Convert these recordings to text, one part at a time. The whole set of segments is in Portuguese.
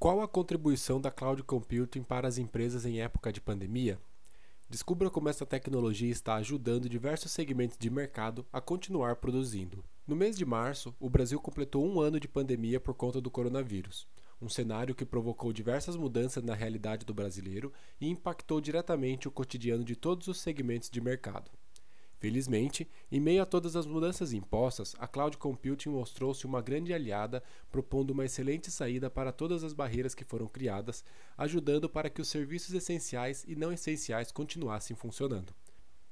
Qual a contribuição da cloud computing para as empresas em época de pandemia? Descubra como essa tecnologia está ajudando diversos segmentos de mercado a continuar produzindo. No mês de março, o Brasil completou um ano de pandemia por conta do coronavírus, um cenário que provocou diversas mudanças na realidade do brasileiro e impactou diretamente o cotidiano de todos os segmentos de mercado. Felizmente, em meio a todas as mudanças impostas, a cloud computing mostrou-se uma grande aliada, propondo uma excelente saída para todas as barreiras que foram criadas, ajudando para que os serviços essenciais e não essenciais continuassem funcionando.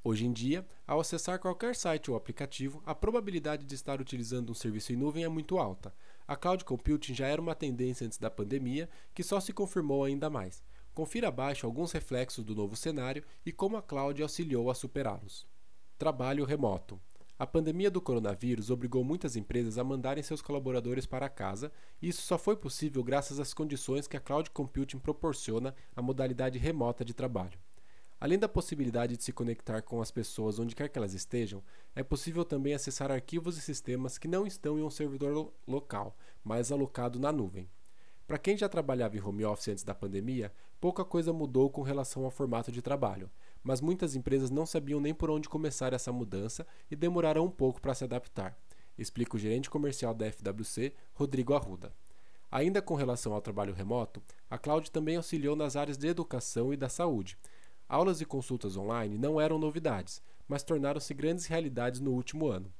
Hoje em dia, ao acessar qualquer site ou aplicativo, a probabilidade de estar utilizando um serviço em nuvem é muito alta. A cloud computing já era uma tendência antes da pandemia, que só se confirmou ainda mais. Confira abaixo alguns reflexos do novo cenário e como a cloud auxiliou a superá-los. Trabalho remoto. A pandemia do coronavírus obrigou muitas empresas a mandarem seus colaboradores para casa, e isso só foi possível graças às condições que a cloud computing proporciona à modalidade remota de trabalho. Além da possibilidade de se conectar com as pessoas onde quer que elas estejam, é possível também acessar arquivos e sistemas que não estão em um servidor lo local, mas alocado na nuvem. Para quem já trabalhava em home office antes da pandemia, pouca coisa mudou com relação ao formato de trabalho, mas muitas empresas não sabiam nem por onde começar essa mudança e demoraram um pouco para se adaptar, explica o gerente comercial da FWC, Rodrigo Arruda. Ainda com relação ao trabalho remoto, a cloud também auxiliou nas áreas de educação e da saúde. Aulas e consultas online não eram novidades, mas tornaram-se grandes realidades no último ano.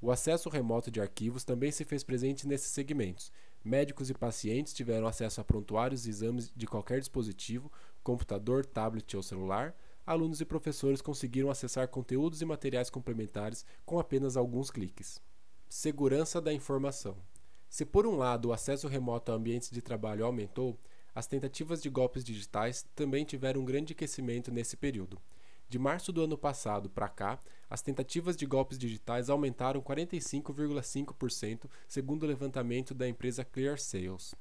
O acesso remoto de arquivos também se fez presente nesses segmentos. Médicos e pacientes tiveram acesso a prontuários e exames de qualquer dispositivo, computador, tablet ou celular. Alunos e professores conseguiram acessar conteúdos e materiais complementares com apenas alguns cliques. Segurança da informação. Se por um lado o acesso remoto a ambientes de trabalho aumentou, as tentativas de golpes digitais também tiveram um grande aquecimento nesse período. De março do ano passado para cá, as tentativas de golpes digitais aumentaram 45,5%, segundo o levantamento da empresa Clear Sales.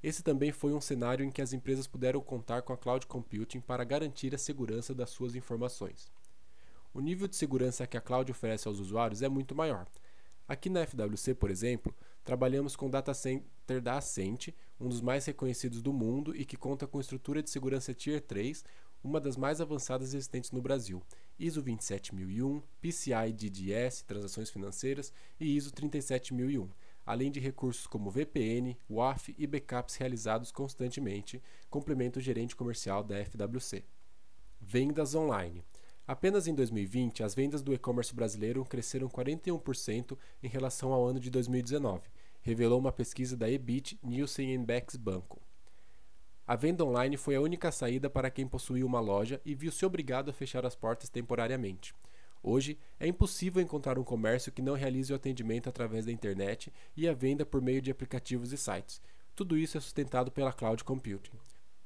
Esse também foi um cenário em que as empresas puderam contar com a cloud computing para garantir a segurança das suas informações. O nível de segurança que a cloud oferece aos usuários é muito maior. Aqui na FWC, por exemplo, trabalhamos com o data center da Ascent, um dos mais reconhecidos do mundo e que conta com estrutura de segurança Tier 3, uma das mais avançadas existentes no Brasil, ISO 27001, PCI DDS, transações financeiras e ISO 37001, além de recursos como VPN, WAF e backups realizados constantemente, complementa o gerente comercial da FWC. Vendas online. Apenas em 2020, as vendas do e-commerce brasileiro cresceram 41% em relação ao ano de 2019, revelou uma pesquisa da EBIT Nielsen Bex Banco. A venda online foi a única saída para quem possuía uma loja e viu-se obrigado a fechar as portas temporariamente. Hoje, é impossível encontrar um comércio que não realize o atendimento através da internet e a venda por meio de aplicativos e sites. Tudo isso é sustentado pela cloud computing.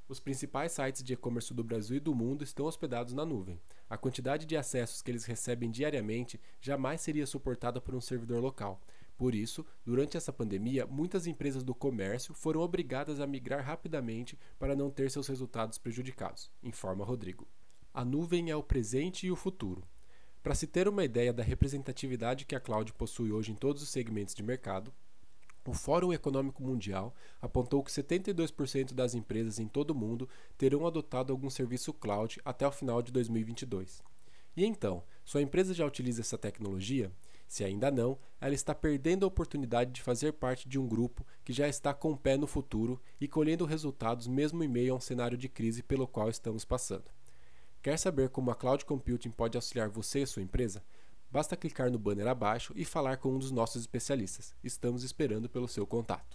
Os principais sites de e-commerce do Brasil e do mundo estão hospedados na nuvem. A quantidade de acessos que eles recebem diariamente jamais seria suportada por um servidor local. Por isso, durante essa pandemia, muitas empresas do comércio foram obrigadas a migrar rapidamente para não ter seus resultados prejudicados, informa Rodrigo. A nuvem é o presente e o futuro. Para se ter uma ideia da representatividade que a cloud possui hoje em todos os segmentos de mercado, o Fórum Econômico Mundial apontou que 72% das empresas em todo o mundo terão adotado algum serviço cloud até o final de 2022. E então, sua empresa já utiliza essa tecnologia? Se ainda não, ela está perdendo a oportunidade de fazer parte de um grupo que já está com o pé no futuro e colhendo resultados mesmo em meio a um cenário de crise pelo qual estamos passando. Quer saber como a cloud computing pode auxiliar você e sua empresa? Basta clicar no banner abaixo e falar com um dos nossos especialistas. Estamos esperando pelo seu contato.